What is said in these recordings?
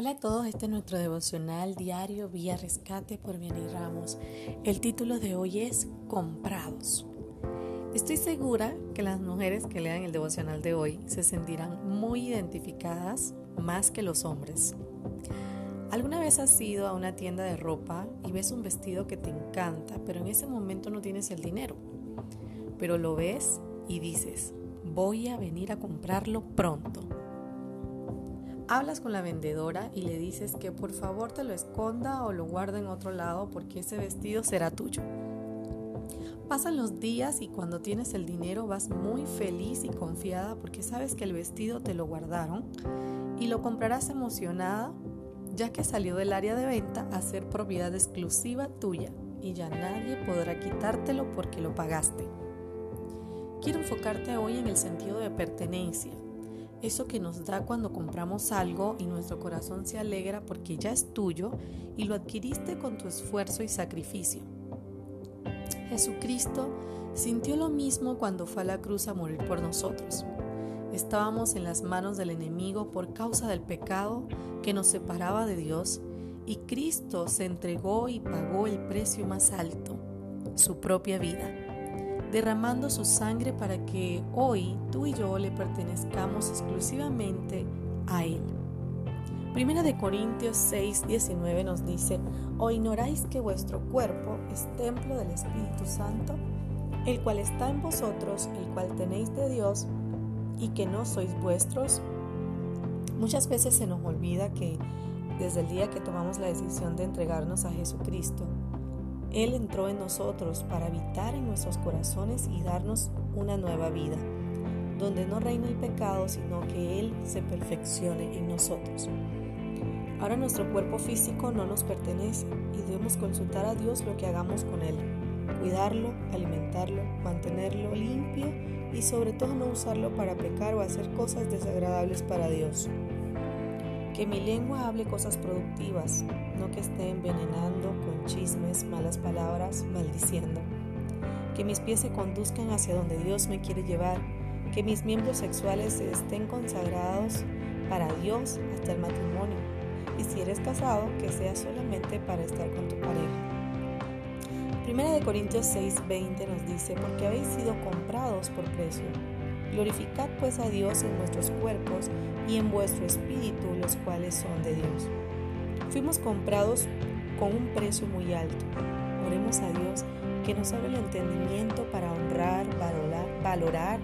Hola a todos, este es nuestro devocional diario Vía Rescate por Vianney Ramos. El título de hoy es Comprados. Estoy segura que las mujeres que lean el devocional de hoy se sentirán muy identificadas más que los hombres. ¿Alguna vez has ido a una tienda de ropa y ves un vestido que te encanta, pero en ese momento no tienes el dinero? Pero lo ves y dices, voy a venir a comprarlo pronto. Hablas con la vendedora y le dices que por favor te lo esconda o lo guarde en otro lado porque ese vestido será tuyo. Pasan los días y cuando tienes el dinero vas muy feliz y confiada porque sabes que el vestido te lo guardaron y lo comprarás emocionada ya que salió del área de venta a ser propiedad exclusiva tuya y ya nadie podrá quitártelo porque lo pagaste. Quiero enfocarte hoy en el sentido de pertenencia eso que nos da cuando compramos algo y nuestro corazón se alegra porque ya es tuyo y lo adquiriste con tu esfuerzo y sacrificio. Jesucristo sintió lo mismo cuando fue a la cruz a morir por nosotros. Estábamos en las manos del enemigo por causa del pecado que nos separaba de Dios y Cristo se entregó y pagó el precio más alto, su propia vida derramando su sangre para que hoy tú y yo le pertenezcamos exclusivamente a Él. Primera de Corintios 6, 19 nos dice, ¿o ignoráis que vuestro cuerpo es templo del Espíritu Santo, el cual está en vosotros, el cual tenéis de Dios, y que no sois vuestros? Muchas veces se nos olvida que desde el día que tomamos la decisión de entregarnos a Jesucristo, él entró en nosotros para habitar en nuestros corazones y darnos una nueva vida, donde no reina el pecado, sino que Él se perfeccione en nosotros. Ahora nuestro cuerpo físico no nos pertenece y debemos consultar a Dios lo que hagamos con Él, cuidarlo, alimentarlo, mantenerlo limpio y sobre todo no usarlo para pecar o hacer cosas desagradables para Dios. Que mi lengua hable cosas productivas, no que esté envenenando con chismes, malas palabras, maldiciendo. Que mis pies se conduzcan hacia donde Dios me quiere llevar. Que mis miembros sexuales estén consagrados para Dios hasta el matrimonio. Y si eres casado, que sea solamente para estar con tu pareja. Primera de Corintios 6:20 nos dice, porque habéis sido comprados por precio. Glorificad pues a Dios en vuestros cuerpos y en vuestro espíritu, los cuales son de Dios. Fuimos comprados con un precio muy alto. Oremos a Dios que nos abra el entendimiento para honrar, valorar, valorar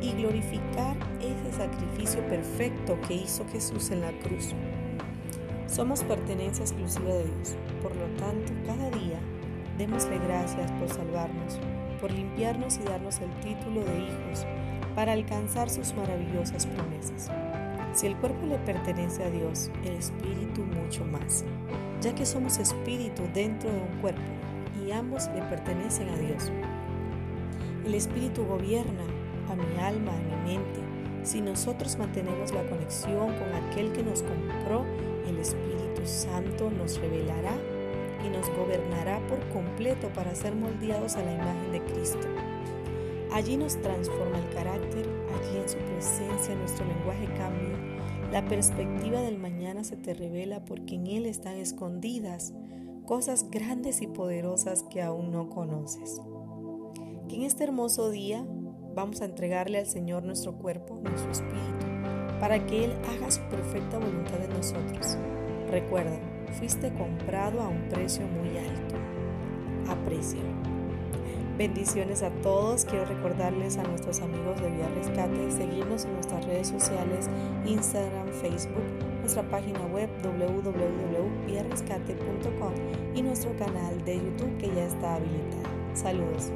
y glorificar ese sacrificio perfecto que hizo Jesús en la cruz. Somos pertenencia exclusiva de Dios. Por lo tanto, cada día démosle gracias por salvarnos, por limpiarnos y darnos el título de hijos para alcanzar sus maravillosas promesas. Si el cuerpo le pertenece a Dios, el espíritu mucho más, ya que somos espíritu dentro de un cuerpo y ambos le pertenecen a Dios. El espíritu gobierna a mi alma, a mi mente. Si nosotros mantenemos la conexión con aquel que nos compró, el Espíritu Santo nos revelará y nos gobernará por completo para ser moldeados a la imagen de Cristo. Allí nos transforma el carácter, allí en su presencia nuestro lenguaje cambia, la perspectiva del mañana se te revela porque en él están escondidas cosas grandes y poderosas que aún no conoces. Que en este hermoso día vamos a entregarle al Señor nuestro cuerpo, nuestro espíritu, para que Él haga su perfecta voluntad en nosotros. Recuerda, fuiste comprado a un precio muy alto. Aprecio. Bendiciones a todos. Quiero recordarles a nuestros amigos de Vía Rescate seguirnos en nuestras redes sociales, Instagram, Facebook, nuestra página web www.viarescate.com y nuestro canal de YouTube que ya está habilitado. Saludos.